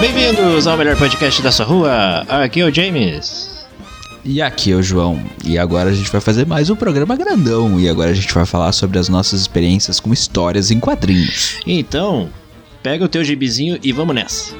Bem-vindos ao melhor podcast da sua rua. Aqui é o James. E aqui é o João. E agora a gente vai fazer mais um programa grandão. E agora a gente vai falar sobre as nossas experiências com histórias em quadrinhos. Então, pega o teu gibizinho e vamos nessa.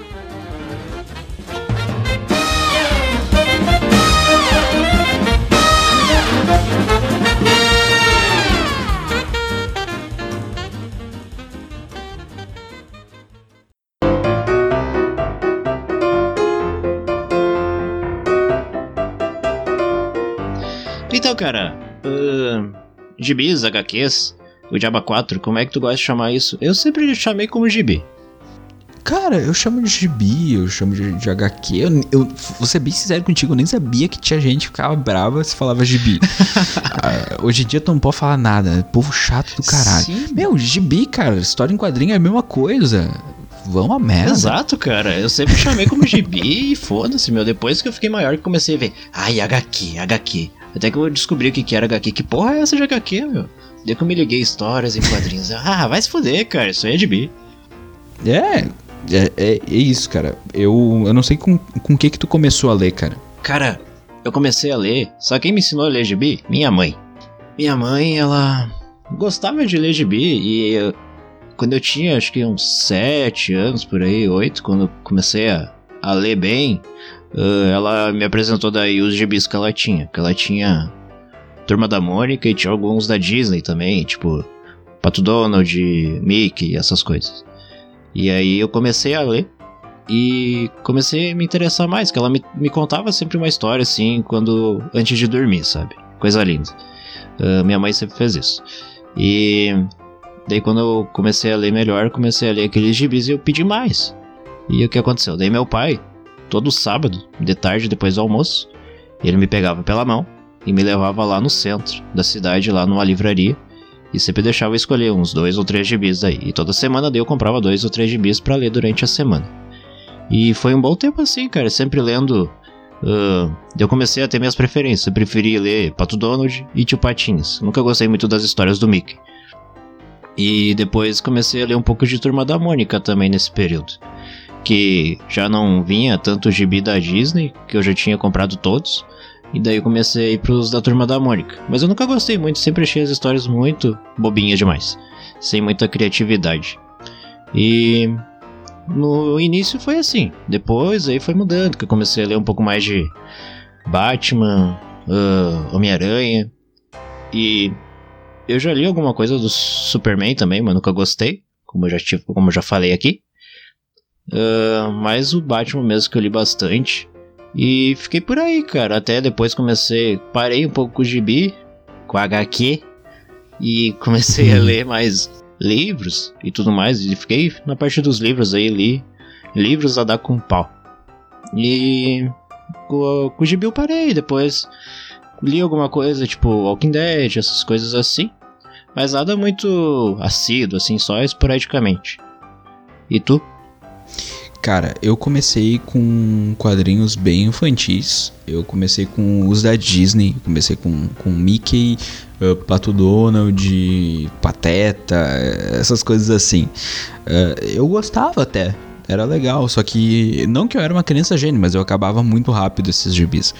Cara, uh, gibis, HQs, o Diaba 4, como é que tu gosta de chamar isso? Eu sempre chamei como gibi. Cara, eu chamo de gibi, eu chamo de, de HQ. Eu, eu vou ser bem sincero contigo, eu nem sabia que tinha gente que ficava brava se falava gibi. Ah, hoje em dia tu não pode falar nada, né? povo chato do caralho. Sim. Meu, gibi, cara, história em quadrinho é a mesma coisa. Vão a merda. Exato, cara. Eu sempre chamei como gibi e foda-se, meu. Depois que eu fiquei maior que comecei a ver. Ai, HQ, HQ. Até que eu descobri o que, que era HQ. Que porra é essa de HQ, meu? Daí que eu me liguei histórias em quadrinhos. Ah, vai se fuder, cara. Isso aí é gibi. É, é, é, é isso, cara. Eu, eu não sei com o que que tu começou a ler, cara. Cara, eu comecei a ler. Só quem me ensinou a ler gibi? Minha mãe. Minha mãe, ela gostava de ler gibi e eu- quando eu tinha acho que uns 7 anos por aí, 8, quando eu comecei a, a ler bem, ah, ela me apresentou daí os gibis que ela tinha. Que ela tinha Turma da Mônica e tinha alguns da Disney também, tipo Pato Donald, Mickey, essas coisas. E aí eu comecei a ler e comecei a me interessar mais, que ela me, me contava sempre uma história assim, quando antes de dormir, sabe? Coisa linda. Ah, minha mãe sempre fez isso. E daí quando eu comecei a ler melhor, comecei a ler aqueles gibis e eu pedi mais. E o que aconteceu? Daí meu pai, todo sábado, de tarde, depois do almoço, ele me pegava pela mão e me levava lá no centro da cidade, lá numa livraria. E sempre deixava eu escolher uns dois ou três gibis daí. E toda semana daí eu comprava dois ou três gibis pra ler durante a semana. E foi um bom tempo assim, cara, sempre lendo. ah, eu comecei a ter minhas preferências. Eu preferi ler Pato Donald e Tio Patinhas. Nunca gostei muito das histórias do Mickey. E depois comecei a ler um pouco de Turma da Mônica também nesse período. Que já não vinha tanto gibi da Disney, que eu já tinha comprado todos. E daí comecei a ir pros da Turma da Mônica. Mas eu nunca gostei muito, sempre achei as histórias muito bobinhas demais. Sem muita criatividade. E no início foi assim. Depois aí foi mudando, que eu comecei a ler um pouco mais de Batman, ah, Homem-Aranha. E eu já li alguma coisa do Superman também, mas nunca gostei. Como eu já, tive, como eu já falei aqui. Ah, mas o Batman mesmo que eu li bastante. E fiquei por aí, cara. Até depois comecei. Parei um pouco com o gibi, com a HQ. E comecei a ler mais livros e tudo mais. E fiquei na parte dos livros aí, li livros a dar com pau. E com, com o gibi eu parei. Depois li alguma coisa tipo Walking Dead, essas coisas assim. Mas nada muito assíduo, assim, só esporadicamente. E tu? Cara, eu comecei com quadrinhos bem infantis. Eu comecei com os da Disney. Comecei com, com Mickey, eh, Pato Donald, Pateta, essas coisas assim. Eh, eu gostava até. Era legal, só que não que eu era uma criança gênio, mas eu acabava muito rápido esses gibis.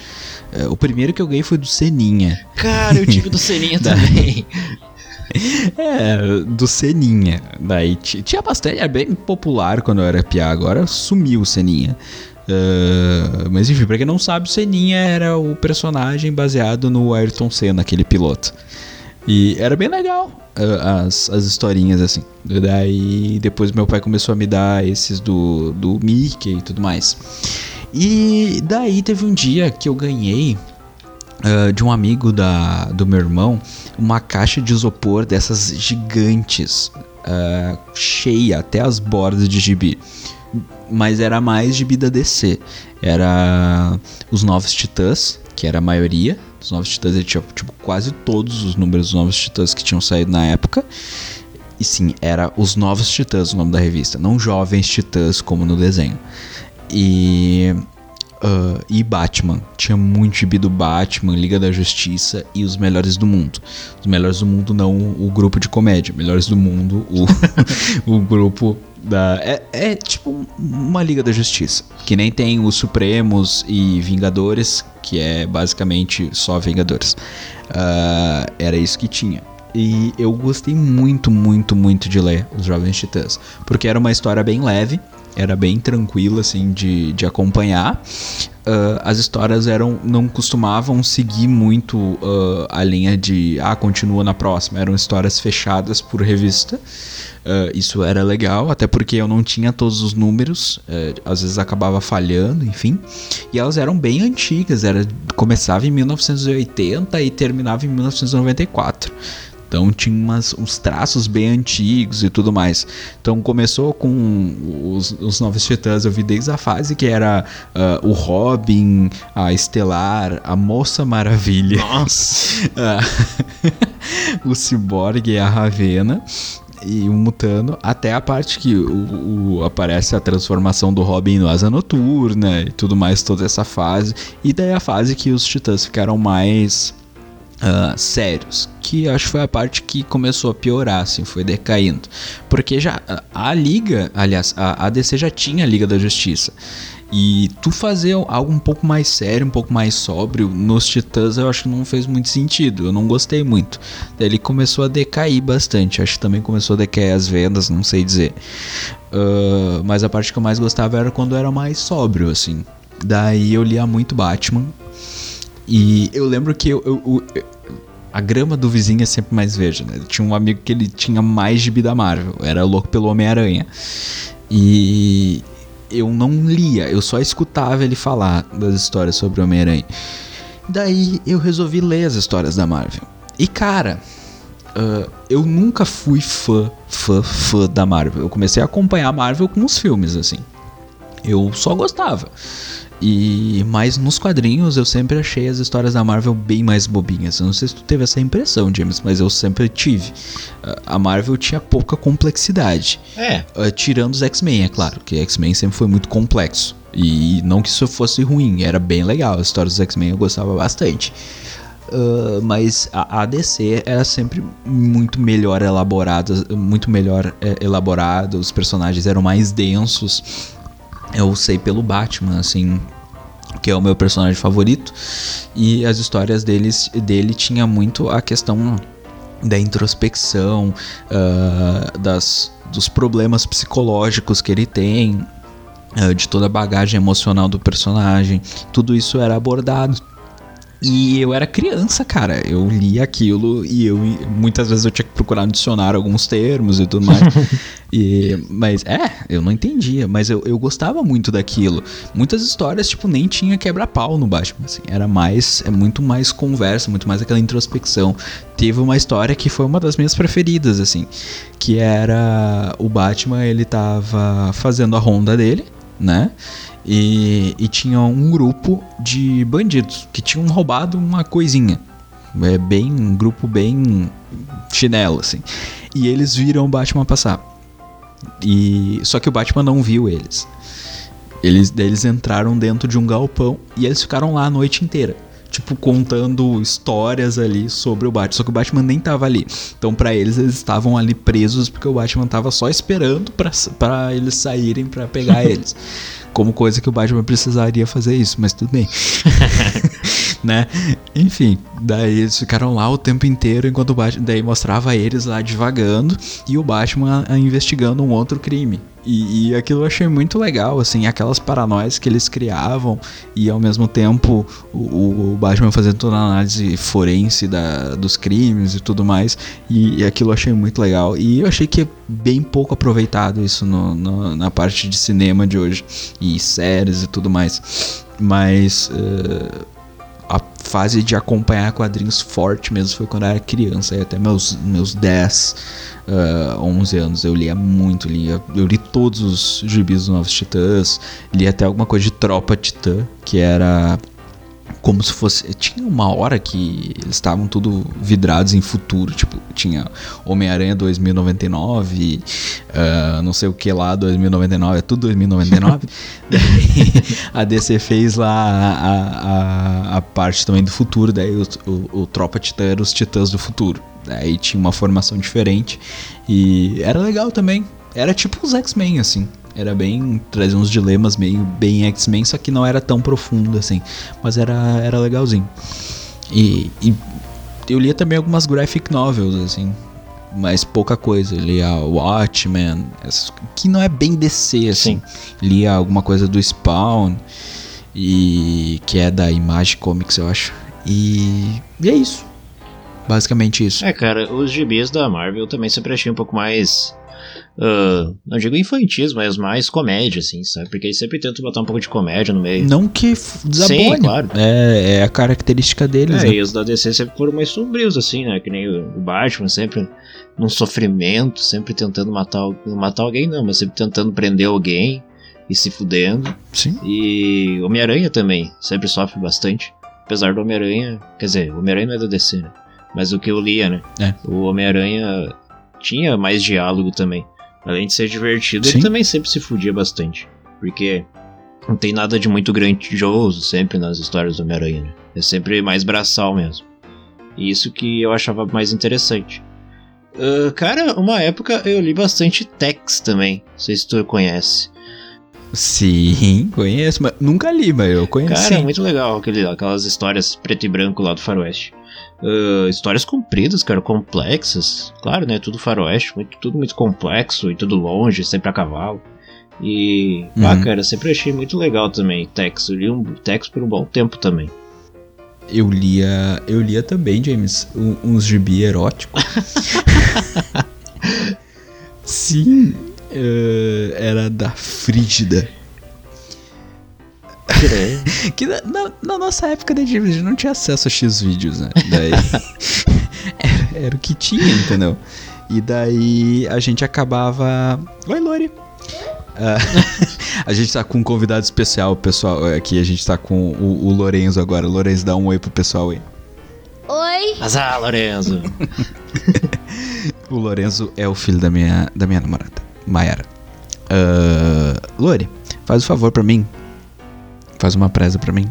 Eh, o primeiro que eu ganhei foi do Seninha. Cara, eu tive do Seninha também. É, do Seninha. Daí ti- tinha bastante, era bem popular quando eu era piá, agora sumiu o Seninha. Ah, mas enfim, pra quem não sabe, o Seninha era o personagem baseado no Ayrton Senna, aquele piloto. E era bem legal ah, as, as historinhas assim. Daí depois meu pai começou a me dar esses do, do Mickey e tudo mais. E daí teve um dia que eu ganhei ah, de um amigo da, do meu irmão uma caixa de isopor dessas gigantes, ah, cheia até as bordas de gibi. Mas era mais gibi da DC. Era os Novos Titãs, que era a maioria. Os Novos Titãs ele tinha tipo, quase todos os números dos Novos Titãs que tinham saído na época. E sim, era os Novos Titãs o nome da revista, não Jovens Titãs como no desenho. E ah, e Batman. Tinha muito gibi do Batman, Liga da Justiça e os melhores do mundo. Os melhores do mundo, não o grupo de comédia. Melhores do mundo, o, o grupo Da, é, é tipo uma Liga da Justiça. Que nem tem os Supremos e Vingadores, que é basicamente só Vingadores. Uh, era isso que tinha. E eu gostei muito, muito, muito de ler Os Jovens Titãs. Porque era uma história bem leve, era bem tranquila, assim, de, de acompanhar. Uh, as histórias eram não costumavam seguir muito uh, a linha de ah continua na próxima. Eram histórias fechadas por revista. Uh, isso era legal até porque eu não tinha todos os números às vezes acabava falhando enfim. E elas eram bem antigas era começava em 1980 e terminava em 1994 então tinha umas, uns traços bem antigos e tudo mais. Então começou com os, os Novos Titãs, eu vi desde a fase que era uh, o Robin, a Estelar, a Moça Maravilha. Nossa! o Cyborg e a Ravena e o Mutano, até a parte que o, o, aparece a transformação do Robin no Asa Noturna e tudo mais, toda essa fase. E daí a fase que os Titãs ficaram mais uh, sérios, que acho que foi a parte que começou a piorar, assim, foi decaindo. Porque já a, a Liga, aliás, a, a DC já tinha a Liga da Justiça. E tu fazer algo um pouco mais sério, um pouco mais sóbrio nos Titãs, eu acho que não fez muito sentido. Eu não gostei muito. Daí ele começou a decair bastante. Acho que também começou a decair as vendas, não sei dizer. Uh, mas a parte que eu mais gostava era quando era mais sóbrio, assim. Daí eu lia muito Batman. E eu lembro que eu, eu, eu, a grama do vizinho é sempre mais verde, né? tinha um amigo que ele tinha mais gibi da Marvel, era louco pelo Homem-Aranha. E eu não lia, eu só escutava ele falar das histórias sobre o Homem-Aranha. Daí eu resolvi ler as histórias da Marvel. E cara, uh, eu nunca fui fã, fã, fã da Marvel. Eu comecei a acompanhar a Marvel com os filmes, assim. Eu só gostava. E mas nos quadrinhos eu sempre achei as histórias da Marvel bem mais bobinhas. Eu não sei se tu teve essa impressão, James, mas eu sempre tive. A Marvel tinha pouca complexidade. É. Uh, tirando os X-Men, é claro, que X-Men sempre foi muito complexo. E não que isso fosse ruim, era bem legal. A história dos X-Men eu gostava bastante. Uh, mas a ADC era sempre muito melhor elaborada, muito melhor é, elaborada, os personagens eram mais densos eu sei pelo Batman, assim, que é o meu personagem favorito, e as histórias deles, dele tinha muito a questão da introspecção, uh, das, dos problemas psicológicos que ele tem, uh, de toda a bagagem emocional do personagem, tudo isso era abordado e eu era criança, cara. Eu li aquilo e eu muitas vezes eu tinha que procurar no dicionário alguns termos e tudo mais. e, mas é, eu não entendia, mas eu, eu gostava muito daquilo. Muitas histórias, tipo, nem tinha quebra-pau no Batman, assim. Era mais, é muito mais conversa, muito mais aquela introspecção. Teve uma história que foi uma das minhas preferidas, assim, que era o Batman, ele tava fazendo a ronda dele, né? E, e tinha um grupo de bandidos que tinham roubado uma coisinha. É bem um grupo bem chinelo assim. E eles viram o Batman passar. E só que o Batman não viu eles. Eles eles entraram dentro de um galpão e eles ficaram lá a noite inteira tipo, contando histórias ali sobre o Batman. Só que o Batman nem tava ali. Então, para eles, eles estavam ali presos porque o Batman tava só esperando para eles saírem para pegar eles. Como coisa que o Batman precisaria fazer isso, mas tudo bem. né? Enfim, daí eles ficaram lá o tempo inteiro enquanto o Batman daí mostrava eles lá divagando e o Batman investigando um outro crime. E, e, aquilo eu achei muito legal, assim, aquelas paranoias que eles criavam e ao mesmo tempo o, o Batman fazendo toda a análise forense da, dos crimes e tudo mais. E, e, aquilo eu achei muito legal. E eu achei que é bem pouco aproveitado isso no, no, na parte de cinema de hoje e séries e tudo mais. Mas. Uh, a fase de acompanhar quadrinhos forte mesmo foi quando eu era criança, aí até meus, meus 10, uh, 11 anos eu lia muito, lia, eu li todos os gibis dos Novos Titãs, li até alguma coisa de Tropa Titã, que era como se fosse. Tinha uma hora que eles estavam tudo vidrados em futuro. Tipo, tinha Homem-Aranha 2099, uh, não sei o que lá, 2099, é tudo 2099. daí a DC fez lá a, a, a, parte também do futuro, daí o, o, o Tropa Titã era os Titãs do futuro. Daí tinha uma formação diferente e era legal também Era tipo os X-Men, assim. Era bem. trazia uns dilemas meio bem X-Men, só que não era tão profundo assim. Mas era, era legalzinho. E, e eu lia também algumas graphic novels, assim. Mas pouca coisa. Eu lia Watchmen, que não é bem DC, assim. Sim. Lia alguma coisa do Spawn, e que é da Image Comics, eu acho. E, e é isso. Basicamente isso. É, cara, os gibis da Marvel também sempre achei um pouco mais Uh, não digo infantis, mas mais comédia, assim, sabe? Porque eles sempre tentam botar um pouco de comédia no meio. Não que desabone. Sim, claro. É, é a característica deles. É, né? e os da DC sempre foram mais sombrios, assim, né? Que nem o Batman, sempre num sofrimento, sempre tentando matar, matar alguém, não, mas sempre tentando prender alguém e se fudendo. Sim. E Homem-Aranha também, sempre sofre bastante. Apesar do Homem-Aranha, quer dizer, o Homem-Aranha não é da DC, né? Mas o que eu lia, né? É. O Homem-Aranha tinha mais diálogo também. Além de ser divertido, Sim. ele também sempre se fudia bastante. Porque não tem nada de muito grandioso sempre nas histórias do Homem-Aranha, né? É sempre mais braçal mesmo. E isso que eu achava mais interessante. Uh, cara, uma época eu li bastante Tex também. Não sei se tu conhece. Sim, conheço, mas nunca li, mas eu conheço. Cara, é muito legal aquele, aquelas histórias preto e branco lá do Faroeste. Uh, histórias compridas, cara, complexas. Claro, né? Tudo faroeste, muito, tudo muito complexo e tudo longe, sempre a cavalo. E, uhum. ah, cara, sempre achei muito legal também Tex. Eu li um Tex por um bom tempo também. Eu lia, eu lia também, James, uns gibi eróticos. Sim, uh, era da Frígida. Que na, na, na, nossa época de a gente não tinha acesso a X vídeos, né? Daí era, era, o que tinha, entendeu? E daí a gente acabava. Oi, Lori! Uh, a gente tá com um convidado especial, pessoal. Aqui a gente tá com o, o Lorenzo agora. Lorenzo, dá um oi pro pessoal aí. Oi! Azar, Lorenzo! o Lorenzo é o filho da minha, da minha namorada, Mayara. Uh, Lori, faz o um favor pra mim. Faz uma presa para mim.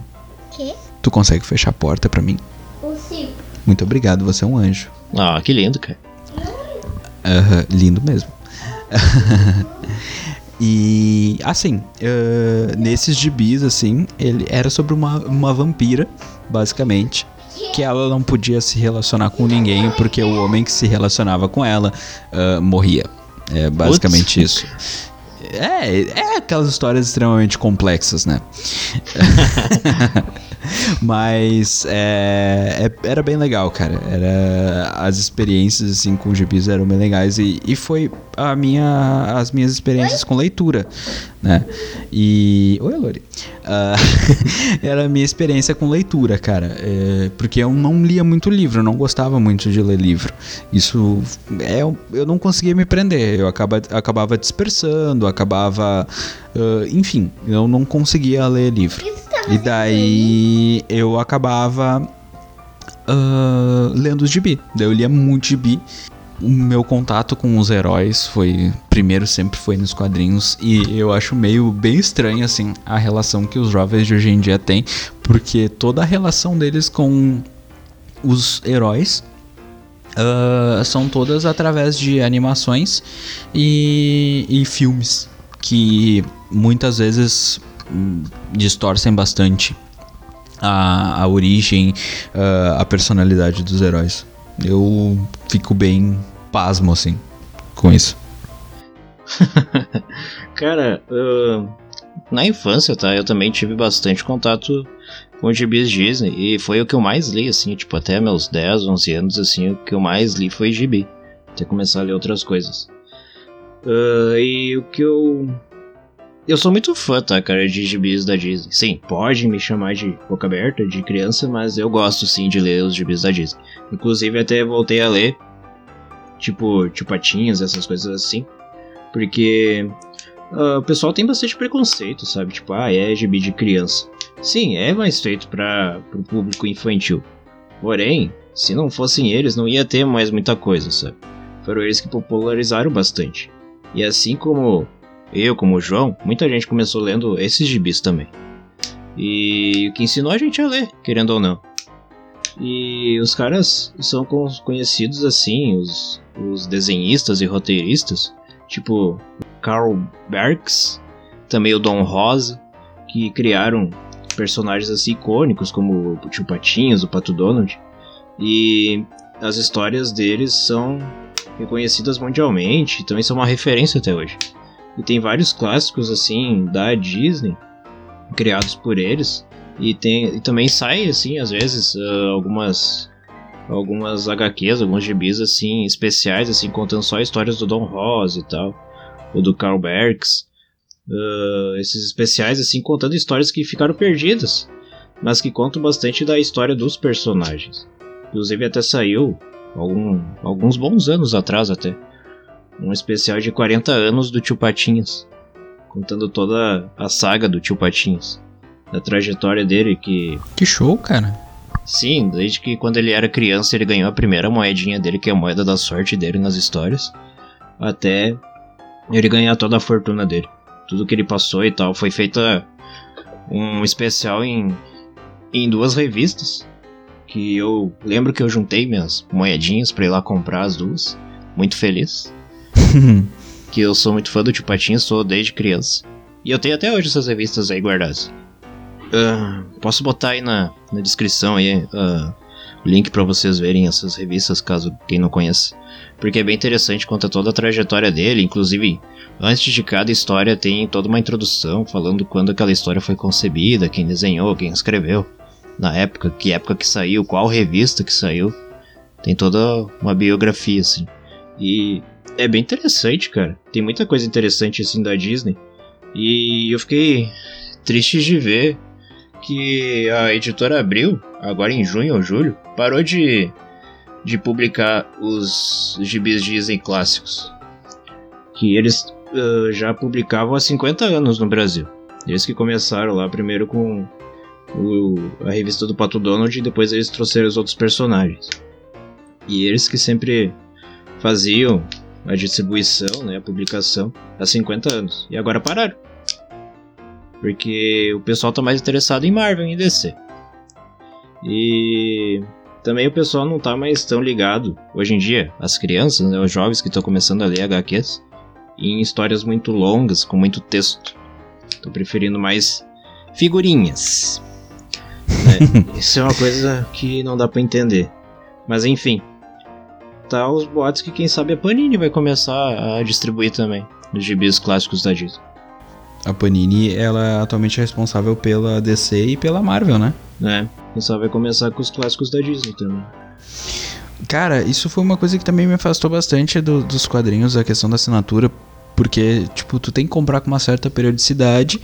Quê? Tu consegue fechar a porta para mim? Consigo. Muito obrigado, você é um anjo. Ah, que lindo, cara. Uh, lindo mesmo. e assim, uh, nesses gibis, assim, ele era sobre uma, uma vampira, basicamente. Que ela não podia se relacionar com ninguém porque o homem que se relacionava com ela uh, morria. É basicamente Putz. isso. É, é aquelas histórias extremamente complexas, né? Mas é, é, era bem legal, cara. Era, as experiências assim, com gibis eram bem legais e, e foi a minha, as minhas experiências com leitura, né? E... Oi, Lori. Uh, era a minha experiência com leitura, cara. É, porque eu não lia muito livro, eu não gostava muito de ler livro. Isso... É, eu não conseguia me prender. Eu acaba, acabava dispersando, acabava... Uh, enfim, eu não conseguia ler livro. E daí eu acabava uh, lendo os gibi. Daí eu lia muito gibi. O meu contato com os heróis foi. Primeiro sempre foi nos quadrinhos. E eu acho meio bem estranho, assim, a relação que os jovens de hoje em dia têm. Porque toda a relação deles com os heróis uh, são todas através de animações e, e filmes. Que muitas vezes distorcem bastante a, a origem, uh, a personalidade dos heróis. Eu fico bem pasmo, assim, com isso. Cara, uh, na infância, tá? Eu também tive bastante contato com gibis Disney e foi o que eu mais li, assim, tipo, até meus 10, 11 anos, assim, o que eu mais li foi gibi. Até começar a ler outras coisas. Uh, e o que eu eu sou muito fã, tá, cara, de gibis da Disney. Sim, pode me chamar de boca aberta, de criança, mas eu gosto sim de ler os gibis da Disney. Inclusive até voltei a ler, tipo, tipo patinhas, essas coisas assim. Porque uh, o pessoal tem bastante preconceito, sabe? Tipo, ah, é gibi de criança. Sim, é mais feito para o público infantil. Porém, se não fossem eles, não ia ter mais muita coisa, sabe? Foram eles que popularizaram bastante. E assim como eu, como o João, muita gente começou lendo esses gibis também. E o que ensinou a gente a ler, querendo ou não. E os caras são conhecidos assim, os, os desenhistas e roteiristas, tipo Carl Barks, também o Don Rosa, que criaram personagens assim icônicos como o Tio Patinhas, o Pato Donald. E as histórias deles são reconhecidas mundialmente, também são uma referência até hoje. E tem vários clássicos assim da Disney criados por eles e tem e também sai assim às vezes uh, algumas algumas HQs, alguns gibis assim especiais assim contando só histórias do Don Rosa e tal, ou do Carl Barks. Uh, esses especiais assim contando histórias que ficaram perdidas, mas que contam bastante da história dos personagens. Inclusive até saiu algum, alguns bons anos atrás até um especial de 40 anos do Tio Patinhas, contando toda a saga do Tio Patinhas, da trajetória dele que Que show, cara. Sim, desde que quando ele era criança ele ganhou a primeira moedinha dele, que é a moeda da sorte dele nas histórias, até ele ganhar toda a fortuna dele. Tudo que ele passou e tal. Foi feita um especial em, em duas revistas. Que eu lembro que eu juntei minhas moedinhas pra ir lá comprar as duas. Muito feliz. que eu sou muito fã do Tio Patinhas, sou desde criança. E eu tenho até hoje essas revistas aí guardadas. Ah, posso botar aí na, na descrição aí ah, o link para vocês verem essas revistas, caso quem não conheça. Porque é bem interessante, conta toda a trajetória dele, inclusive antes de cada história tem toda uma introdução falando quando aquela história foi concebida, quem desenhou, quem escreveu, na época, que época que saiu, qual revista que saiu. Tem toda uma biografia assim. E é bem interessante, cara. Tem muita coisa interessante assim da Disney. E eu fiquei triste de ver que a editora Abril, agora em junho ou julho, parou de, de publicar os gibis Disney clássicos. Que eles uh, já publicavam há 50 anos no Brasil. Eles que começaram lá primeiro com o, a revista do Pato Donald e depois eles trouxeram os outros personagens. E eles que sempre faziam a distribuição, né, a publicação há 50 anos. E agora pararam. Porque o pessoal tá mais interessado em Marvel e DC. E também o pessoal não tá mais tão ligado, hoje em dia, as crianças, né, os jovens que estão começando a ler HQs, em histórias muito longas, com muito texto. Tô preferindo mais figurinhas. Né? Isso é uma coisa que não dá para entender. Mas enfim, tá os boatos que quem sabe a Panini vai começar a distribuir também os gibis clássicos da Disney. A Panini, ela é atualmente responsável pela DC e pela Marvel, né? É, quem sabe vai começar com os clássicos da Disney também. Cara, isso foi uma coisa que também me afastou bastante do- dos quadrinhos, a questão da assinatura, porque, tipo, tu tem que comprar com uma certa periodicidade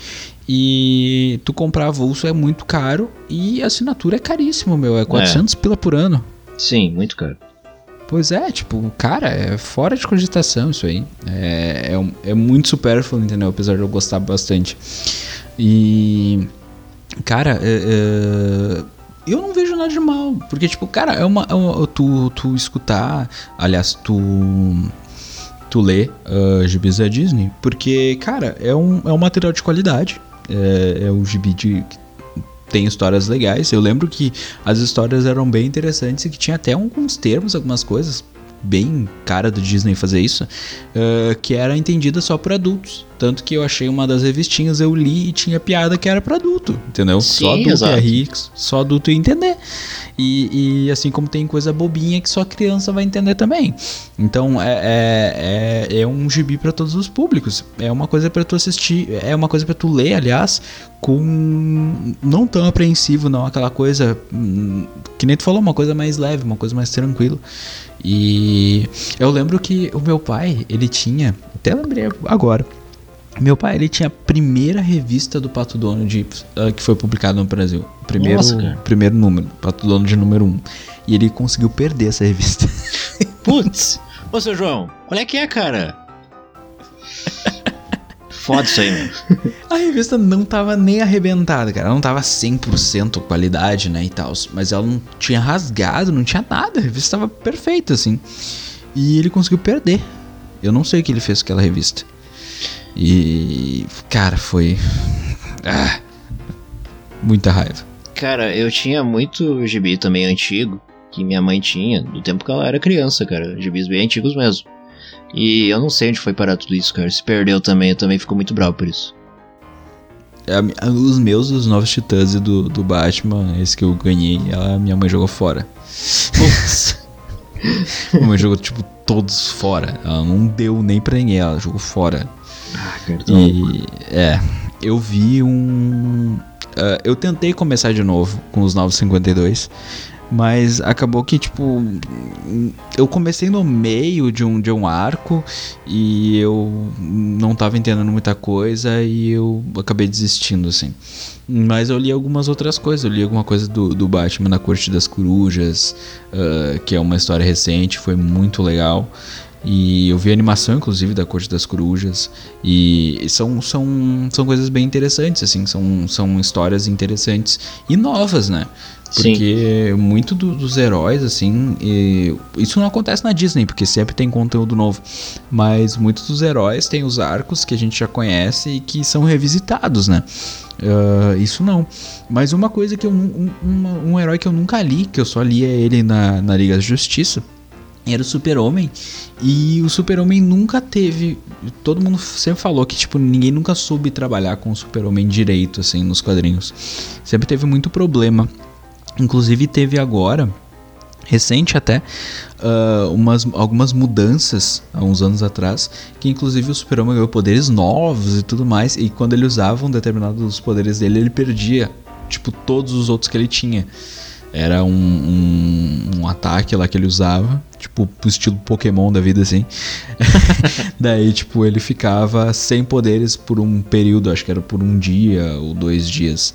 e tu comprar avulso é muito caro e a assinatura é caríssimo, meu, é 400 pila por ano. Sim, muito caro. Pois é, tipo, cara, é fora de cogitação isso aí. É, é, é muito supérfluo, entendeu? Apesar de eu gostar bastante. E. Cara, é- é, eu não vejo nada de mal. Porque, tipo, cara, é uma. é uma- tu, tu escutar. Aliás, tu. Tu lê uh, gibis da Disney. Porque, cara, é um, é um material de qualidade. É, é um gibi de. Tem histórias legais. Eu lembro que as histórias eram bem interessantes e que tinha até alguns termos, algumas coisas bem cara do Disney fazer isso, eh, que era entendida só por adultos. Tanto que eu achei uma das revistinhas, eu li e tinha piada que era pra adulto, entendeu? só Sim, adulto exato. ia rir, só adulto ia entender. E, e assim como tem coisa bobinha que só criança vai entender também. Então é, é, é, é um gibi pra todos os públicos. É uma coisa pra tu assistir, é uma coisa pra tu ler, aliás, com não tão apreensivo, não aquela coisa hum, que nem tu falou, uma coisa mais leve, uma coisa mais tranquila. E eu lembro que o meu pai, ele tinha, até lembrei agora. Meu pai, ele tinha a primeira revista do Pato Donald ah, que foi publicada no Brasil. Primeiro, Nossa, primeiro número, Pato Donald número 1. Um. E ele conseguiu perder essa revista. Putz! Ô, seu João, qual é que é, cara? Foda isso aí, mano. A revista não tava nem arrebentada, cara. Ela não tava 100% qualidade, né, e tal. Mas ela não tinha rasgado, não tinha nada. A revista tava perfeita, assim. E ele conseguiu perder. Eu não sei o que ele fez com aquela revista. E. Cara, foi. Ah, muita raiva. Cara, eu tinha muito gibi também antigo, que minha mãe tinha, do tempo que ela era criança, cara. Gibis bem antigos mesmo. E eu não sei onde foi parar tudo isso, cara. Se perdeu também, eu também fico muito bravo por isso. É, os meus, os novos titãs e do, do Batman, esse que eu ganhei, a minha mãe jogou fora. Minha mãe jogou, tipo, todos fora. Ela não deu nem pra ninguém, ela jogou fora. Ah, cara, E, é, eu vi um. Uh, eu tentei começar de novo com os 952, mas acabou que, tipo, eu comecei no meio de um, de um arco e eu não tava entendendo muita coisa e eu acabei desistindo, assim. Mas eu li algumas outras coisas. Eu li alguma coisa do, do Batman na Corte das Corujas, uh, que é uma história recente, foi muito legal. E eu vi a animação, inclusive, da Corte das Corujas. E são, são, são coisas bem interessantes, assim. São, são histórias interessantes e novas, né? Porque Sim. muito do, dos heróis, assim. isso não acontece na Disney, porque sempre tem conteúdo novo. Mas muitos dos heróis têm os arcos que a gente já conhece e que são revisitados, né? Uh, isso não. Mas uma coisa que eu. Um, um, herói que eu nunca li, que eu só lia ele na, na Liga da Justiça era o Super-Homem. E o Super-Homem nunca teve. Todo mundo sempre falou que, tipo, ninguém nunca soube trabalhar com o Super-Homem direito, assim, nos quadrinhos. Sempre teve muito problema. Inclusive, teve agora, recente até, uh, umas, algumas mudanças há uns anos atrás, que inclusive o Super-Homem ganhou poderes novos e tudo mais. E quando ele usava um determinados poderes dele, ele perdia, tipo, todos os outros que ele tinha. Era um, um, um, ataque lá que ele usava, tipo, estilo Pokémon da vida assim. Daí, tipo, ele ficava sem poderes por um período, acho que era por um dia ou dois dias.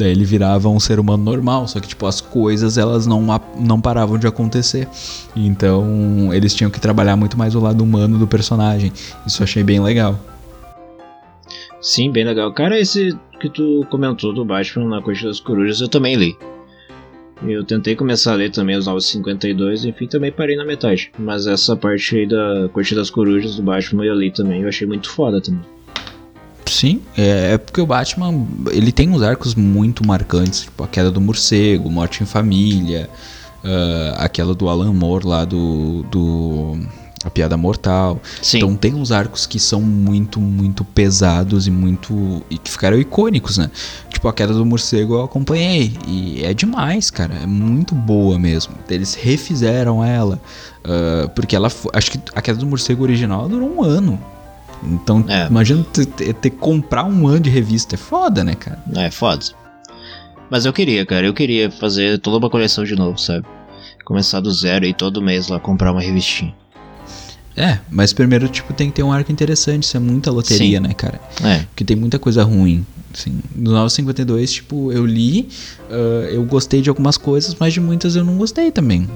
Daí ele virava um ser humano normal, só que tipo as coisas elas não, não paravam de acontecer. Então eles tinham que trabalhar muito mais o lado humano do personagem. Isso eu achei bem legal. Sim, bem legal. Cara, esse que tu comentou do Batman na Corte das Corujas eu também li. Eu tentei começar a ler também os 952, enfim, também parei na metade. Mas essa parte aí da Corte das Corujas do Batman eu li também, eu achei muito foda também. Sim, é, é, porque o Batman ele tem uns arcos muito marcantes, tipo a queda do morcego, Morte em Família, uh, aquela do Alan Moore lá do, do a Piada Mortal. Sim. Então tem uns arcos que são muito, muito pesados e muito. e que ficaram icônicos, né? Tipo, a queda do morcego eu acompanhei. E é demais, cara. É muito boa mesmo. Eles refizeram ela. Uh, porque ela. Acho que a queda do morcego original durou um ano. Então, é. imagina ter, ter, ter, comprar um ano de revista. É foda, né, cara? É, foda. Mas eu queria, cara. Eu queria fazer toda uma coleção de novo, sabe? Começar do zero e todo mês lá comprar uma revistinha. É, mas primeiro, tipo, tem que ter um arco interessante, isso é muita loteria, Sim. né, cara? É. Porque tem muita coisa ruim. Assim, no 952, tipo, eu li, uh, eu gostei de algumas coisas, mas de muitas eu não gostei também.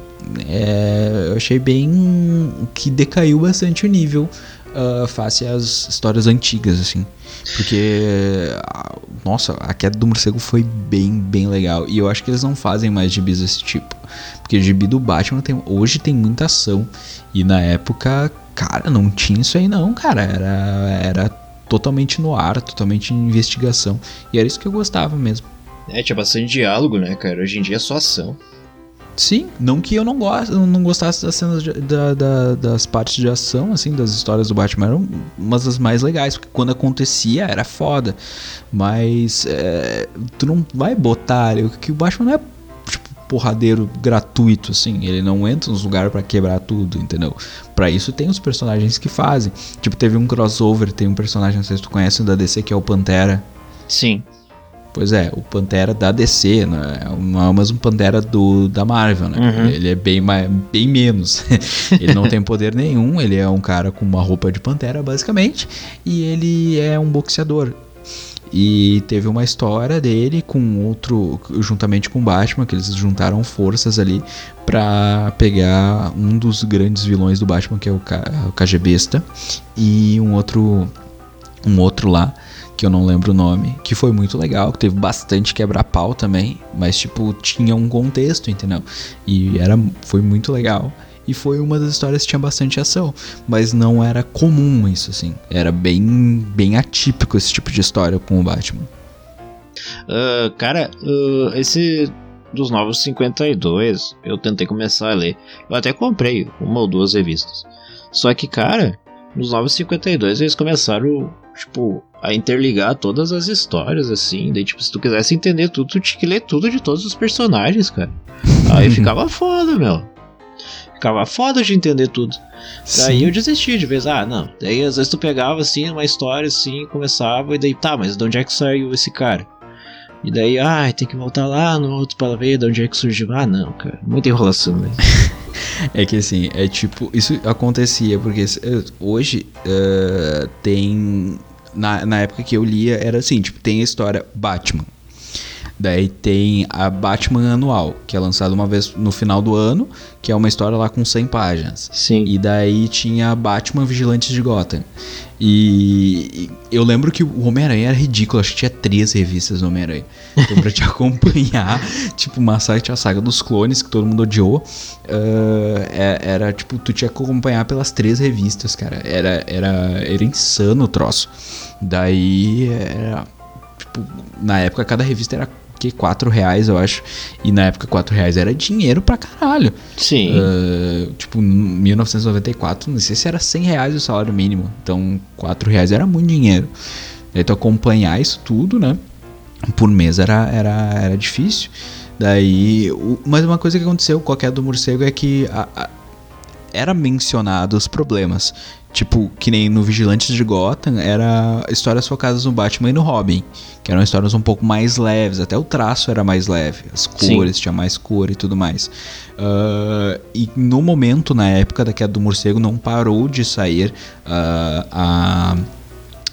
É, eu achei bem que decaiu bastante o nível uh, face às histórias antigas, assim. Porque, nossa, a queda do morcego foi bem, bem legal. E eu acho que eles não fazem mais gibis desse tipo. Porque o gibi do Batman tem, hoje tem muita ação. E na época, cara, não tinha isso aí não, cara. Era, era totalmente no ar, totalmente em investigação. E era isso que eu gostava mesmo. É, tinha bastante diálogo, né, cara? Hoje em dia é só ação. Sim, não que eu não, gost, não gostasse das cenas de, da, da, das partes de ação, assim, das histórias do Batman, eram umas das mais legais, porque quando acontecia era foda. Mas é, tu não vai botar. Que o Batman não é tipo, porradeiro gratuito, assim. Ele não entra nos lugares para quebrar tudo, entendeu? Para isso tem os personagens que fazem. Tipo, teve um crossover, tem um personagem, não sei se tu conhece da DC, que é o Pantera. Sim. Pois é, o Pantera da DC, né? não é mais um Pantera do, da Marvel, né? Uhum. Ele é bem, mais, bem menos. ele não tem poder nenhum, ele é um cara com uma roupa de Pantera, basicamente, e ele é um boxeador. E teve uma história dele com outro, juntamente com o Batman, que eles juntaram forças ali para pegar um dos grandes vilões do Batman, que é o, K, o e um outro, um outro lá que eu não lembro o nome, que foi muito legal, que teve bastante quebra-pau também, mas tipo, tinha um contexto, entendeu? E era foi muito legal. E foi uma das histórias que tinha bastante ação, mas não era comum isso assim. Era bem bem atípico esse tipo de história com o Batman. Uh, cara, uh, esse dos novos 52, eu tentei começar a ler. Eu até comprei uma ou duas revistas. Só que, cara, nos 952 eles começaram, tipo, a interligar todas as histórias, assim. Daí, tipo, se tu quisesse entender tudo, tu tinha que ler tudo de todos os personagens, cara. Aí ficava foda, meu. Ficava foda de entender tudo. Daí Sim. eu desisti de vez, ah, não. Daí às vezes tu pegava assim uma história assim, começava, e daí, tá, mas de onde é que saiu esse cara? E daí, ah, tem que voltar lá no outro para ver de onde é que surgiu. Ah, não, cara, muita enrolação mesmo. É que assim, é tipo, isso acontecia porque eh, hoje eh, tem. Na, na época que eu lia, era assim: tipo, tem a história Batman. Daí tem a Batman anual, que é lançada uma vez no final do ano, que é uma história lá com 100 páginas. Sim. E daí tinha Batman Vigilantes de Gotham. E, eu lembro que o Homem-Aranha era ridículo, acho que tinha três revistas do Homem-Aranha. Então, pra te acompanhar, tipo, tinha a saga dos clones, que todo mundo odiou. é- era, tipo, tu tinha que acompanhar pelas três revistas, cara. Era, era, era insano o troço. Daí, era, tipo, na época cada revista era, que 4 reais, eu acho. E na época 4 reais era dinheiro pra caralho. Sim. Uh, tipo, em 1994, não sei se era 100 reais o salário mínimo. Então, 4 reais era muito dinheiro. Daí tu acompanhar isso tudo, né? Por mês era, era, era difícil. Daí, o- mas uma coisa que aconteceu com a queda do morcego é que a- a- era mencionado os problemas. Tipo, que nem no Vigilantes de Gotham, era histórias focadas no Batman e no Robin. Que eram histórias um pouco mais leves, até o traço era mais leve. As Sim. cores, tinha mais cor e tudo mais. Ah, e no momento, na época da queda do morcego, não parou de sair ah, a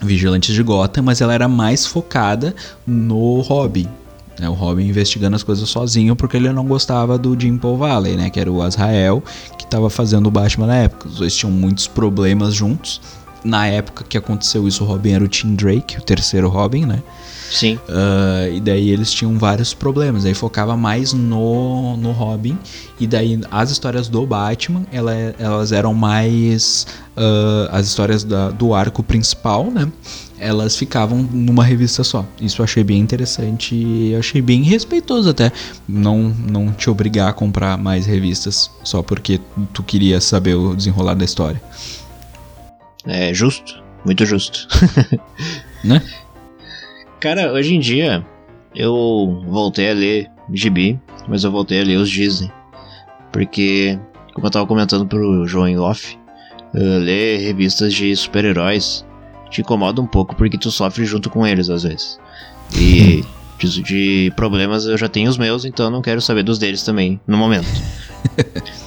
Vigilantes de Gotham, mas ela era mais focada no Robin. né? O Robin investigando as coisas sozinho porque ele não gostava do Jim Paul Valley, né? Que era o Azrael estava fazendo o Batman na época. Os dois tinham muitos problemas juntos. Na época que aconteceu isso, o Robin era o Tim Drake, o terceiro Robin, né? Sim. Ah, e daí eles tinham vários problemas. Aí focava mais no, no Robin. E daí as histórias do Batman, ela, elas eram mais. ah, as histórias da- do arco principal, né? Elas ficavam numa revista só. Isso eu achei bem interessante e achei bem respeitoso até. Não, não te obrigar a comprar mais revistas só porque tu queria saber o desenrolar da história. É justo. Muito justo. Né? Cara, hoje em dia eu voltei a ler gibi, mas eu voltei a ler os Disney. Porque, como eu tava comentando pro João em off, ler revistas de super-heróis te incomoda um pouco porque tu sofre junto com eles às vezes. E de, de problemas eu já tenho os meus, então não quero saber dos deles também no momento.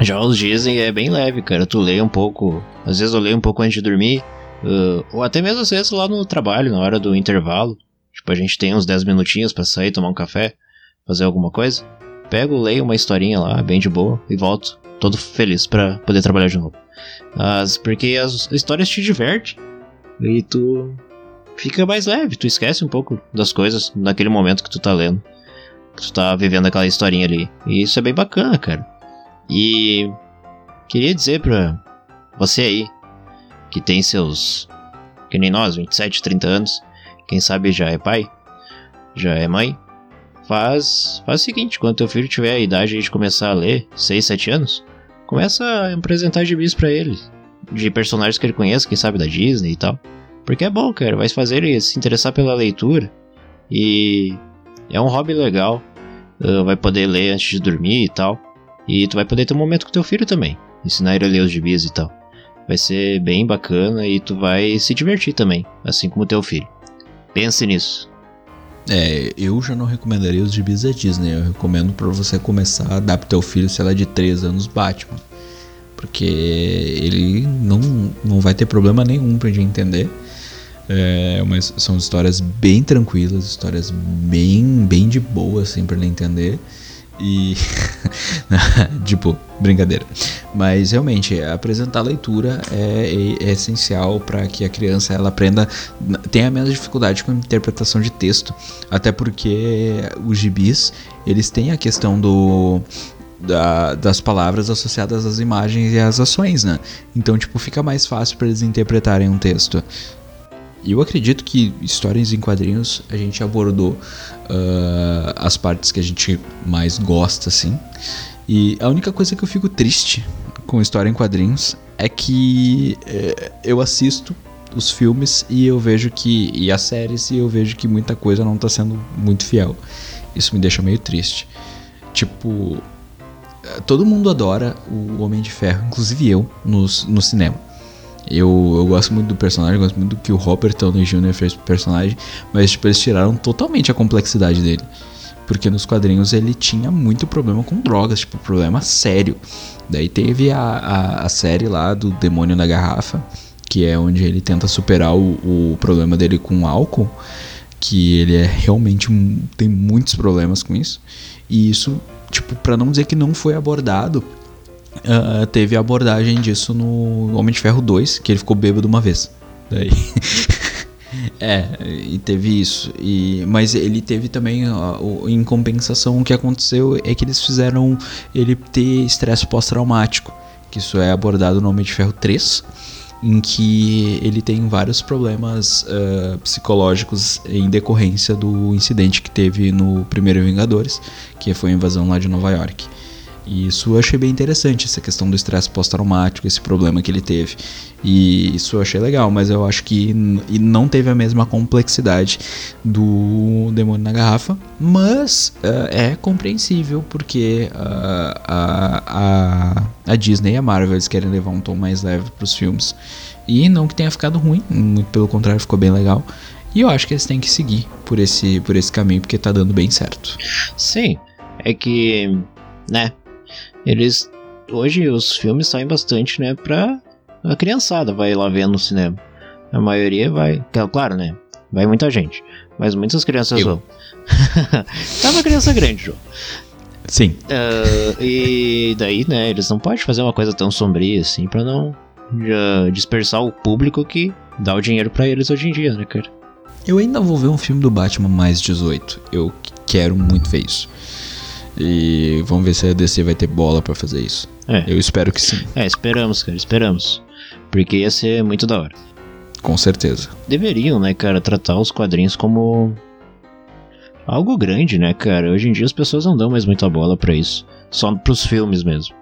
Já os Disney é bem leve, cara. Tu lê um pouco. Às vezes eu leio um pouco antes de dormir. uh, ou até mesmo às vezes lá no trabalho, na hora do intervalo. Tipo, a gente tem uns 10 minutinhos pra sair, tomar um café, fazer alguma coisa. Pego, leio uma historinha lá, bem de boa, e volto. Todo feliz pra poder trabalhar de novo. Mas porque as histórias te divertem. E tu fica mais leve, tu esquece um pouco das coisas naquele momento que tu tá lendo. Que tu tá vivendo aquela historinha ali. E isso é bem bacana, cara. E queria dizer pra você aí, que tem seus. que nem nós, 27, 30 anos, quem sabe já é pai, já é mãe, faz, faz o seguinte: quando teu filho tiver a idade de começar a ler, 6, 7 anos, começa a apresentar gibis pra ele, de personagens que ele conhece, quem sabe da Disney e tal. Porque é bom, cara, vai fazer ele se interessar pela leitura e é um hobby legal. uh, vai poder ler antes de dormir e tal. E tu vai poder ter um momento com teu filho também. Ensinar ele a ler os gibis e tal. Vai ser bem bacana e tu vai se divertir também, assim como teu filho. Pense nisso. É, eu já não recomendaria os gibis da Disney. Eu recomendo pra você começar a dar pro teu filho, sei lá, de 3 anos Batman. Porque ele não, não vai ter problema nenhum pra gente entender. É, mas são histórias bem tranquilas, histórias bem, bem de boa, assim, pra ele entender. E. tipo, brincadeira. Mas realmente, apresentar a leitura é, é essencial para que a criança ela aprenda, tenha menos dificuldade com a interpretação de texto. Até porque os gibis, eles têm a questão do. Da- das palavras associadas às imagens e às ações, né? Então, tipo, fica mais fácil para eles interpretarem um texto. E eu acredito que histórias em quadrinhos a gente abordou ah, as partes que a gente mais gosta, assim. E a única coisa que eu fico triste com história em quadrinhos é que é, eu assisto os filmes e eu vejo que. e as séries e eu vejo que muita coisa não tá sendo muito fiel. Isso me deixa meio triste. Tipo. Todo mundo adora o Homem de Ferro, inclusive eu, no, cinema. Eu, eu gosto muito do personagem, gosto muito do que o Robert Downey Jr. fez pro personagem, mas tipo, eles tiraram totalmente a complexidade dele. Porque nos quadrinhos ele tinha muito problema com drogas, tipo, problema sério. Daí teve a, a, a série lá do Demônio na Garrafa, que é onde ele tenta superar o, o problema dele com álcool, que ele é realmente tem muitos problemas com isso. E isso, tipo, pra não dizer que não foi abordado, ah, teve a abordagem disso no Homem de Ferro 2, que ele ficou bêbado uma vez. Daí. é, e teve isso. E, mas ele teve também, em compensação, o que aconteceu é que eles fizeram ele ter estresse pós-traumático. Que isso é abordado no Homem de Ferro 3 em que ele tem vários problemas ah, psicológicos em decorrência do incidente que teve no primeiro Vingadores, que foi a invasão lá de Nova York. E isso eu achei bem interessante, essa questão do estresse pós-traumático, esse problema que ele teve. E isso eu achei legal, mas eu acho que não teve a mesma complexidade do Demônio na Garrafa. Mas ah, é compreensível, porque ah, a, a, a Disney e a Marvel eles querem levar um tom mais leve para os filmes. E não que tenha ficado ruim, muito pelo contrário, ficou bem legal. E eu acho que eles têm que seguir por esse, por esse caminho, porque tá dando bem certo. Sim, é que, né, eles hoje os filmes saem bastante, né, pra a criançada vai lá ver no cinema. A maioria vai, que- claro, né, vai muita gente, mas muitas crianças Eu. vão. tá uma criança grande, João. Sim, Ah, e daí, né, eles não podem fazer uma coisa tão sombria assim pra não dispersar o público que dá o dinheiro pra eles hoje em dia, né, cara? Eu ainda vou ver um filme do Batman mais 18. Eu quero muito ver isso. E vamos ver se a DC vai ter bola pra fazer isso. É. Eu espero que sim, É, esperamos, cara, esperamos. Porque ia ser muito da hora. com certeza. deveriam, né, cara, tratar os quadrinhos como algo grande, né, cara? Hoje em dia as pessoas não dão mais muita bola pra isso, só pros filmes mesmo.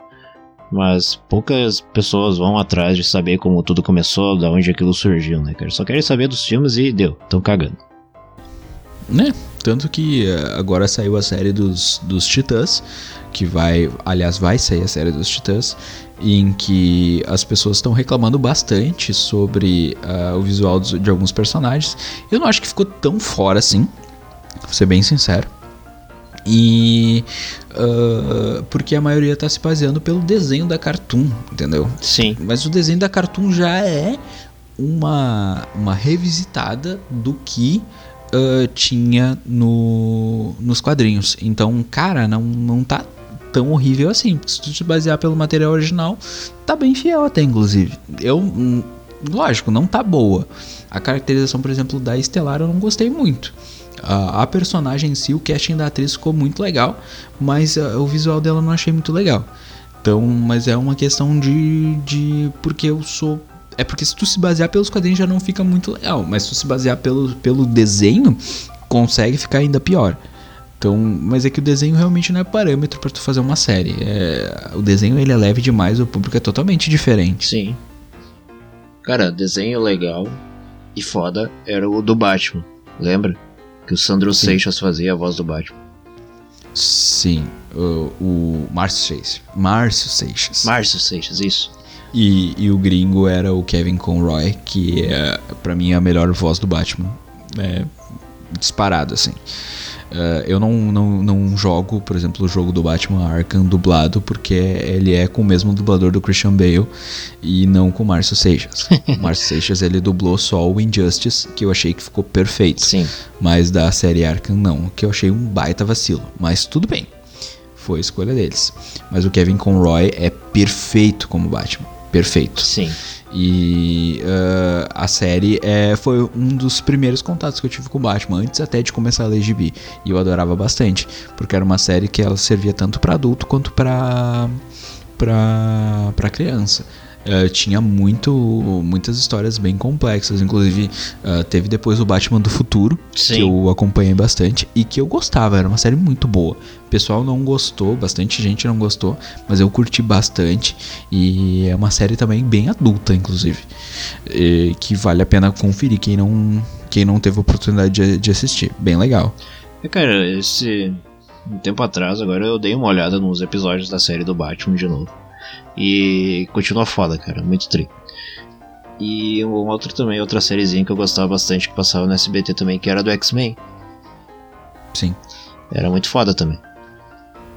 Mas poucas pessoas vão atrás de saber como tudo começou, da onde aquilo surgiu, né, cara? Só querem saber dos filmes e deu, tão cagando. Né? Tanto que eh, agora saiu a série dos, dos Titãs, que vai, aliás, vai sair a série dos Titãs, em que as pessoas estão reclamando bastante sobre ah, o visual dos- de alguns personagens. Eu não acho que ficou tão fora assim, vou ser bem sincero. E ah, porque a maioria tá se baseando pelo desenho da Cartoon, entendeu? Sim, Mas o desenho da Cartoon já é uma, uma revisitada do que ah, tinha no, nos quadrinhos. Então, cara, não, não tá tão horrível assim. Se tu te basear pelo material original, tá bem fiel até, inclusive. Eu, hum, lógico, não tá boa. A caracterização, por exemplo, da Estelar eu não gostei muito. A, a personagem em si, o casting da atriz ficou muito legal, mas ah, o visual dela eu não achei muito legal. Então, mas é uma questão de, de. Porque eu sou. É porque se tu se basear pelos quadrinhos já não fica muito legal. Mas se tu se basear pelo, pelo desenho, consegue ficar ainda pior. Então, mas é que o desenho realmente não é parâmetro pra tu fazer uma série. É, o desenho ele é leve demais, o público é totalmente diferente. sim. Cara, desenho legal e foda era o do Batman, lembra? Que o Sandro Sim. Seixas fazia a voz do Batman. Sim, o, o Márcio Seixas. Márcio Seixas. Márcio Seixas, isso. E, e o gringo era o Kevin Conroy, que é, pra mim, é a melhor voz do Batman. É, disparado, assim. É, eu não, não, não jogo, por exemplo, o jogo do Batman Arkham dublado, porque ele é com o mesmo dublador do Christian Bale e não com o Márcio Seixas. o Márcio Seixas ele dublou só o Injustice, que eu achei que ficou perfeito. Sim. Mas da série Arkham não, que eu achei um baita vacilo. Mas tudo bem, foi a escolha deles. Mas o Kevin Conroy é perfeito como Batman, perfeito. Sim. E ah, a série é, foi um dos primeiros contatos que eu tive com o Batman, antes até de começar a ler gibi. E eu adorava bastante, porque era uma série que ela servia tanto pra adulto quanto pra, pra criança. Uh, tinha muito, muitas histórias bem complexas. Inclusive, uh, teve depois o Batman do Futuro, Sim. que eu acompanhei bastante e que eu gostava. Era uma série muito boa. O pessoal não gostou, bastante gente não gostou, mas eu curti bastante. E é uma série também bem adulta, inclusive. E que vale a pena conferir quem não, quem não teve oportunidade de, de assistir. Bem legal. É, cara, esse. Um tempo atrás, agora eu dei uma olhada nos episódios da série do Batman de novo. E continua foda, cara, muito tri. E um outro também, outra sériezinha que eu gostava bastante que passava no SBT também, que era do X-Men. Sim. Era muito foda também.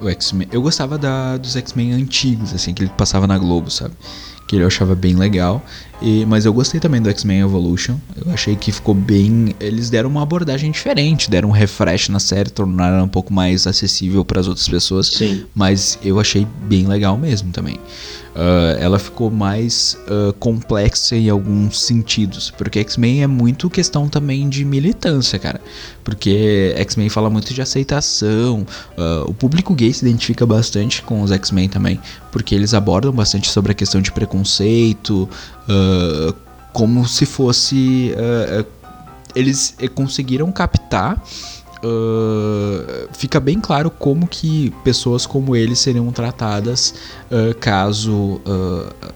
O X-Men. Eu gostava da, dos X-Men antigos, assim, que ele passava na Globo, sabe? Que eu achava bem legal. E, mas eu gostei também do X-Men Evolution. Eu achei que ficou bem. Eles deram uma abordagem diferente, deram um refresh na série, tornaram um pouco mais acessível para as outras pessoas. Sim. Mas eu achei bem legal mesmo também. Uh, ela ficou mais uh, complexa em alguns sentidos, porque X-Men é muito questão também de militância, cara. Porque X-Men fala muito de aceitação, uh, o público gay se identifica bastante com os X-Men também, porque eles abordam bastante sobre a questão de preconceito, como se fosse. eles conseguiram captar Uh, fica bem claro como que pessoas como ele seriam tratadas uh, caso uh,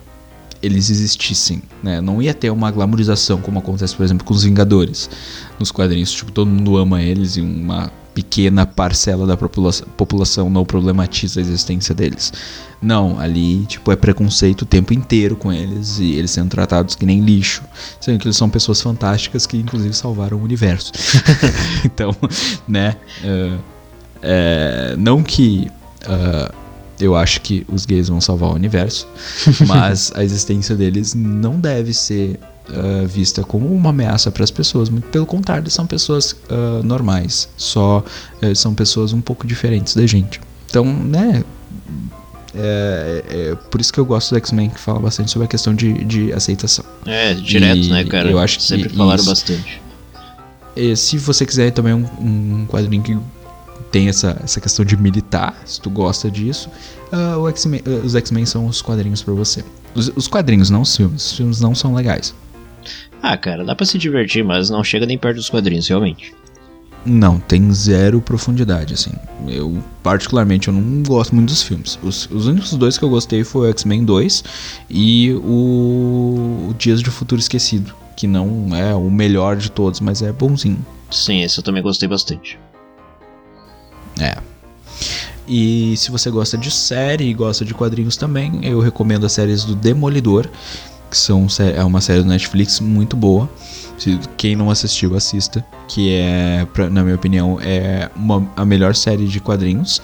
eles existissem, né? Não ia ter uma glamorização como acontece, por exemplo, com os Vingadores nos quadrinhos. Tipo, todo mundo ama eles e uma pequena parcela da população, população não problematiza a existência deles. Não, ali, tipo, é preconceito o tempo inteiro com eles e eles sendo tratados que nem lixo. Sendo que eles são pessoas fantásticas que, inclusive, salvaram o universo. então, né? Uh, é, não que. Uh, eu acho que os gays vão salvar o universo, mas a existência deles não deve ser uh, vista como uma ameaça para as pessoas. Muito pelo contrário, são pessoas uh, normais, só uh, são pessoas um pouco diferentes da gente. Então, né? É, é, por isso que eu gosto do X-Men, que fala bastante sobre a questão de, de aceitação. É, direto, E né, cara? eu acho que Sempre falaram isso. bastante. E se você quiser também um, um quadrinho que tem essa, essa questão de militar, se tu gosta disso, o X-Men- ah, os X-Men são os quadrinhos pra você. Os, os quadrinhos, não os filmes. Os filmes não são legais. Ah, cara, dá pra se divertir, mas não chega nem perto dos quadrinhos, realmente. Não, tem zero profundidade, assim. Eu, particularmente, eu não gosto muito dos filmes. Os, os únicos dois que eu gostei foi o X-Men 2 e o, o Dias de Futuro Esquecido, que não é o melhor de todos, mas é bonzinho. Sim, esse eu também gostei bastante. É. E se você gosta de série e gosta de quadrinhos também, eu recomendo as séries do Demolidor, que são é uma série do Netflix muito boa. Quem não assistiu, assista, que é, pra- na minha opinião, é uma, a melhor série de quadrinhos.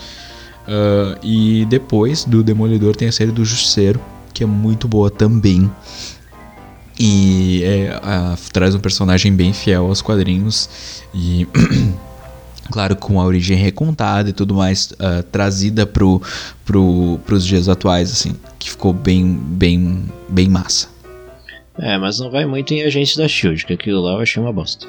Ah, e depois do Demolidor tem a série do Justiceiro, que é muito boa também. E é, a- traz um personagem bem fiel aos quadrinhos e claro, com a origem recontada e tudo mais, ah, trazida pro, pro, pros dias atuais, assim, que ficou bem, bem, bem massa. É, mas não vai muito em Agentes da Shield, que aquilo lá eu achei uma bosta.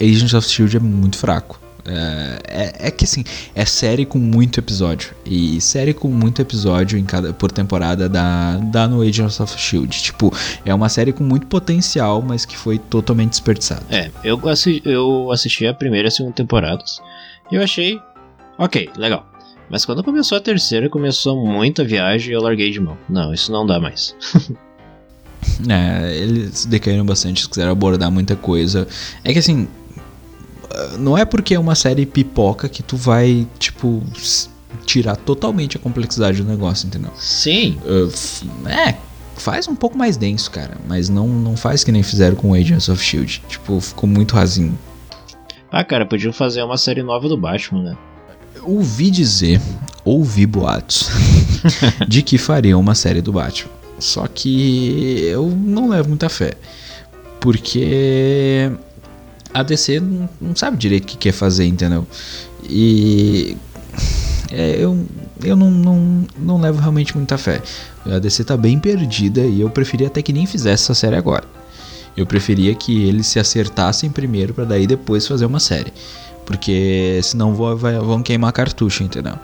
Agents of S.H.I.E.L.D. é muito fraco. É, é, é que assim, é série com muito episódio. E série com muito episódio em cada, por temporada dá, dá no Agents of S.H.I.E.L.D. Tipo, é uma série com muito potencial, mas que foi totalmente desperdiçada. É, eu, assi eu assisti a primeira e a segunda temporadas e eu achei ok, legal. Mas quando começou a terceira, começou muita viagem e eu larguei de mão. Não, isso não dá mais. É, eles decaíram bastante, quiseram abordar muita coisa. É que assim, não é porque é uma série pipoca que tu vai, tipo, tirar totalmente a complexidade do negócio, entendeu? Sim, Uh, é, faz um pouco mais denso, cara, mas não, não faz que nem fizeram com Agents of Shield. Tipo, ficou muito rasinho. ah, cara, podiam fazer uma série nova do Batman, né? Ouvi dizer, ouvi boatos, de que faria uma série do Batman. Só que eu não levo muita fé. Porque a DC não, não sabe direito o que quer fazer, entendeu? E é, eu, eu não, não, não levo realmente muita fé. A DC tá bem perdida e eu preferia até que nem fizesse essa série agora. Eu preferia que eles se acertassem primeiro para daí depois fazer uma série. Porque senão vão, vão queimar cartucho, entendeu?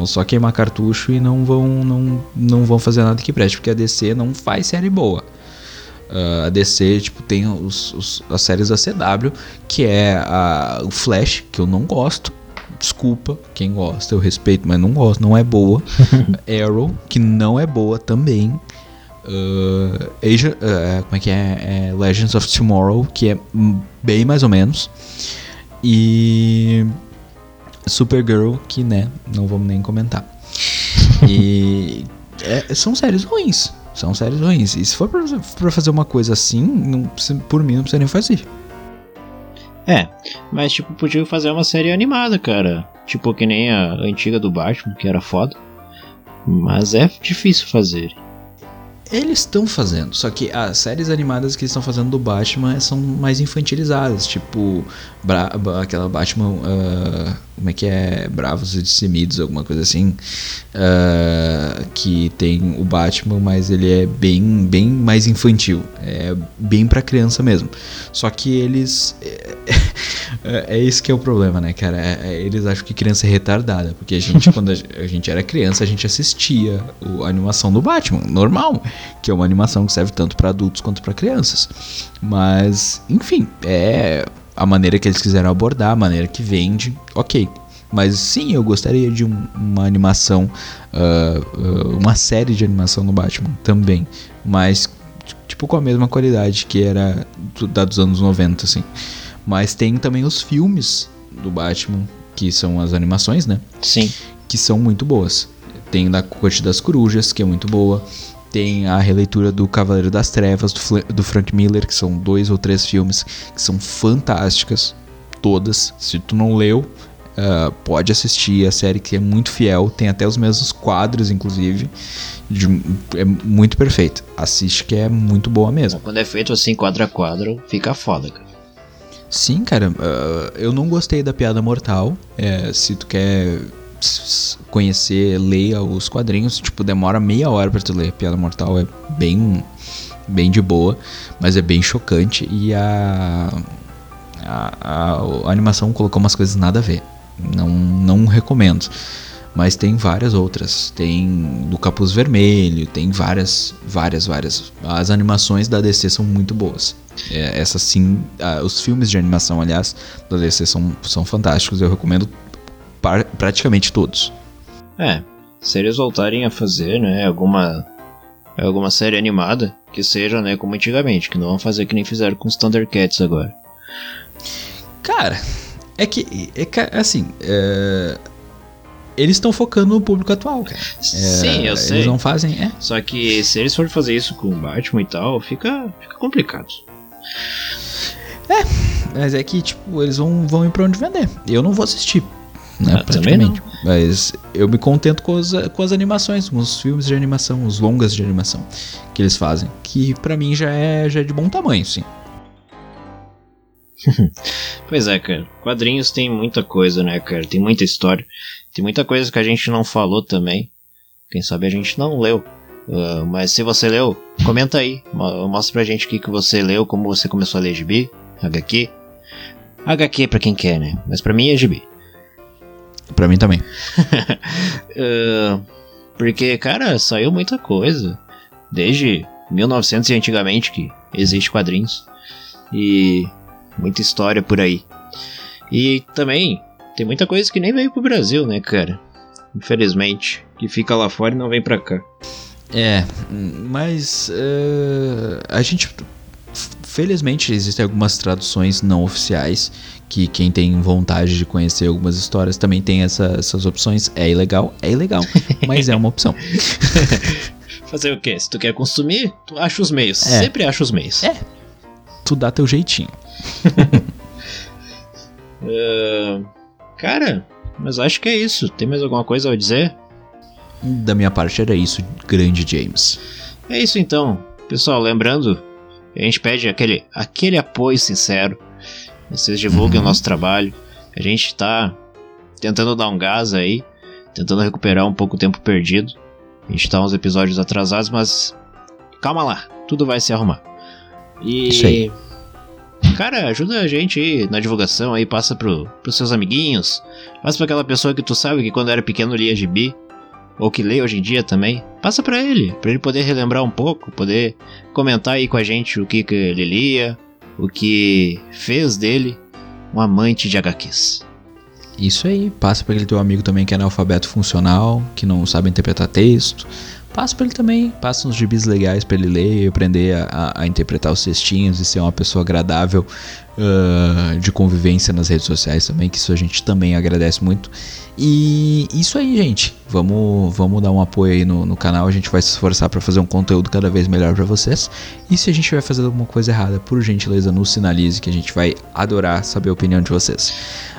Vão só queimar cartucho e não vão, não, não vão fazer nada que preste, porque a DC não faz série boa. Uh, a DC, tipo, tem os, os, as séries da CW, que é a, o Flash, que eu não gosto. Desculpa, quem gosta, eu respeito, mas não gosto, não é boa. Arrow, que não é boa também. Uh, Asia, uh, como é que é? é? Legends of Tomorrow, que é bem mais ou menos. E Supergirl, que né, não vamos nem comentar. E é, são séries ruins. São séries ruins. E se for pra, pra fazer uma coisa assim, não, por mim não precisa nem fazer. É, mas tipo, podia fazer uma série animada, cara. Tipo, que nem a antiga do Batman, que era foda. Mas é difícil fazer. Eles estão fazendo, só que as séries animadas que eles estão fazendo do Batman são mais infantilizadas, tipo Bra aquela Batman, uh, como é que é, Bravos e Dissemidos, alguma coisa assim, uh, que tem o Batman, mas ele é bem, bem mais infantil, é bem para criança mesmo. Só que eles é, é, isso que é o problema, né, cara? É, é, eles acham que criança é retardada, porque a gente quando a, gente era criança a gente assistia a animação do Batman, normal que é uma animação que serve tanto para adultos quanto para crianças. Mas, enfim, é a maneira que eles quiseram abordar, a maneira que vende, ok. Mas sim, eu gostaria de um, uma animação, uh, uh, uma série de animação no Batman também. Mas, tipo, com a mesma qualidade que era da dos anos 90, assim. Mas tem também os filmes do Batman, que são as animações, né? Sim. Que são muito boas. Tem da Corte das Corujas, que é muito boa. Tem a releitura do Cavaleiro das Trevas, do, do Frank Miller, que são dois ou três filmes que são fantásticas. Todas. Se tu não leu, uh, pode assistir a série que é muito fiel. Tem até os mesmos quadros, inclusive. De, é muito perfeito. Assiste que é muito boa mesmo. Quando é feito assim, quadro a quadro, fica foda, cara. Sim, cara. Uh, eu não gostei da piada mortal. É, se tu quer conhecer, leia os quadrinhos. Tipo, demora meia hora para tu ler. Piada Mortal é bem, bem de boa, mas é bem chocante. E a, a, a, a animação colocou umas coisas nada a ver. Não, não recomendo. Mas tem várias outras. Tem do Capuz Vermelho, tem várias, várias, várias. As animações da DC são muito boas. É, essas sim, ah, os filmes de animação, aliás, da DC são, são fantásticos. Eu recomendo praticamente todos. É, se eles voltarem a fazer, né, alguma alguma série animada que seja, né, como antigamente, que não vão fazer que nem fizeram com os Thundercats agora. Cara, é que é assim, é, eles estão focando no público atual, cara. É, Sim, eu sei. Eles não fazem, é. Só que se eles forem fazer isso com o Batman e tal, fica, fica complicado. É, mas é que, tipo, eles vão, vão ir pra onde vender. Eu não vou assistir, né? Ah, praticamente. Mas eu me contento com as, com as animações, com os filmes de animação, os longas de animação que eles fazem. Que para mim já é, já é de bom tamanho, sim. pois é, cara. Quadrinhos tem muita coisa, né, cara? Tem muita história. Tem muita coisa que a gente não falou também. Quem sabe a gente não leu. Uh, mas se você leu, comenta aí. Mostra pra gente o que, que você leu, como você começou a ler GB, HQ. HQ pra quem quer, né? Mas pra mim é GB. Pra mim também. uh, porque, cara, saiu muita coisa. Desde 1900 e antigamente que existe quadrinhos. E muita história por aí. E também tem muita coisa que nem veio pro Brasil, né, cara? Infelizmente. Que fica lá fora e não vem pra cá. É, mas uh, a gente felizmente existem algumas traduções não oficiais que quem tem vontade de conhecer algumas histórias também tem essa, essas opções. É ilegal? É ilegal, mas é uma opção. Fazer o quê? Se tu quer consumir, tu acha os meios. É. Sempre acha os meios. É. Tu dá teu jeitinho. uh, cara, mas acho que é isso. Tem mais alguma coisa a dizer? Da minha parte era isso, grande James. É isso então. Pessoal, lembrando, a gente pede aquele, aquele apoio sincero. Vocês divulguem uhum. o nosso trabalho. A gente está tentando dar um gás aí, tentando recuperar um pouco o tempo perdido. A gente está uns episódios atrasados, mas calma lá, tudo vai se arrumar. E Isso aí. cara, ajuda a gente aí na divulgação aí, passa pro, pros seus amiguinhos, passa pra aquela pessoa que tu sabe que quando era pequeno lia gibi, ou que lê hoje em dia também, passa pra ele, pra ele poder relembrar um pouco, poder comentar aí com a gente o que, que ele lia, o que fez dele um amante de HQs. Isso aí, passa pra aquele teu amigo também que é analfabeto funcional, que não sabe interpretar texto. Passa pra ele também, passa uns gibis legais pra ele ler e aprender a, a- interpretar os textinhos e ser uma pessoa agradável ah, de convivência nas redes sociais também, que isso a gente também agradece muito. E isso aí, gente. Vamos, vamos dar um apoio aí no, no canal. A gente vai se esforçar pra fazer um conteúdo cada vez melhor pra vocês. E se a gente vai fazer alguma coisa errada, por gentileza, nos sinalize que a gente vai adorar saber a opinião de vocês.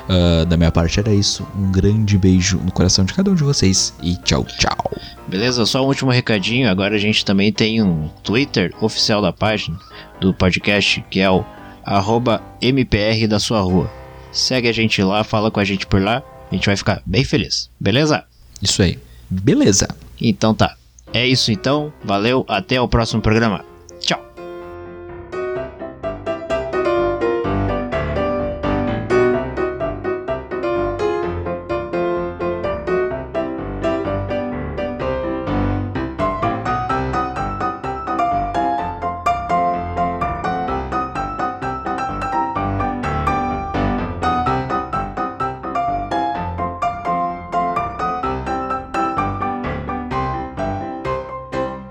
Ah, da minha parte era isso. Um grande beijo no coração de cada um de vocês e tchau, tchau. Beleza? Só um último recadinho. Agora a gente também tem um Twitter oficial da página do podcast, que é o MPR da sua rua. Segue a gente lá, fala com a gente por lá. A gente vai ficar bem feliz. Beleza? Isso aí. Beleza. Então tá. É isso então. Valeu. Até o próximo programa.